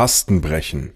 Fasten brechen.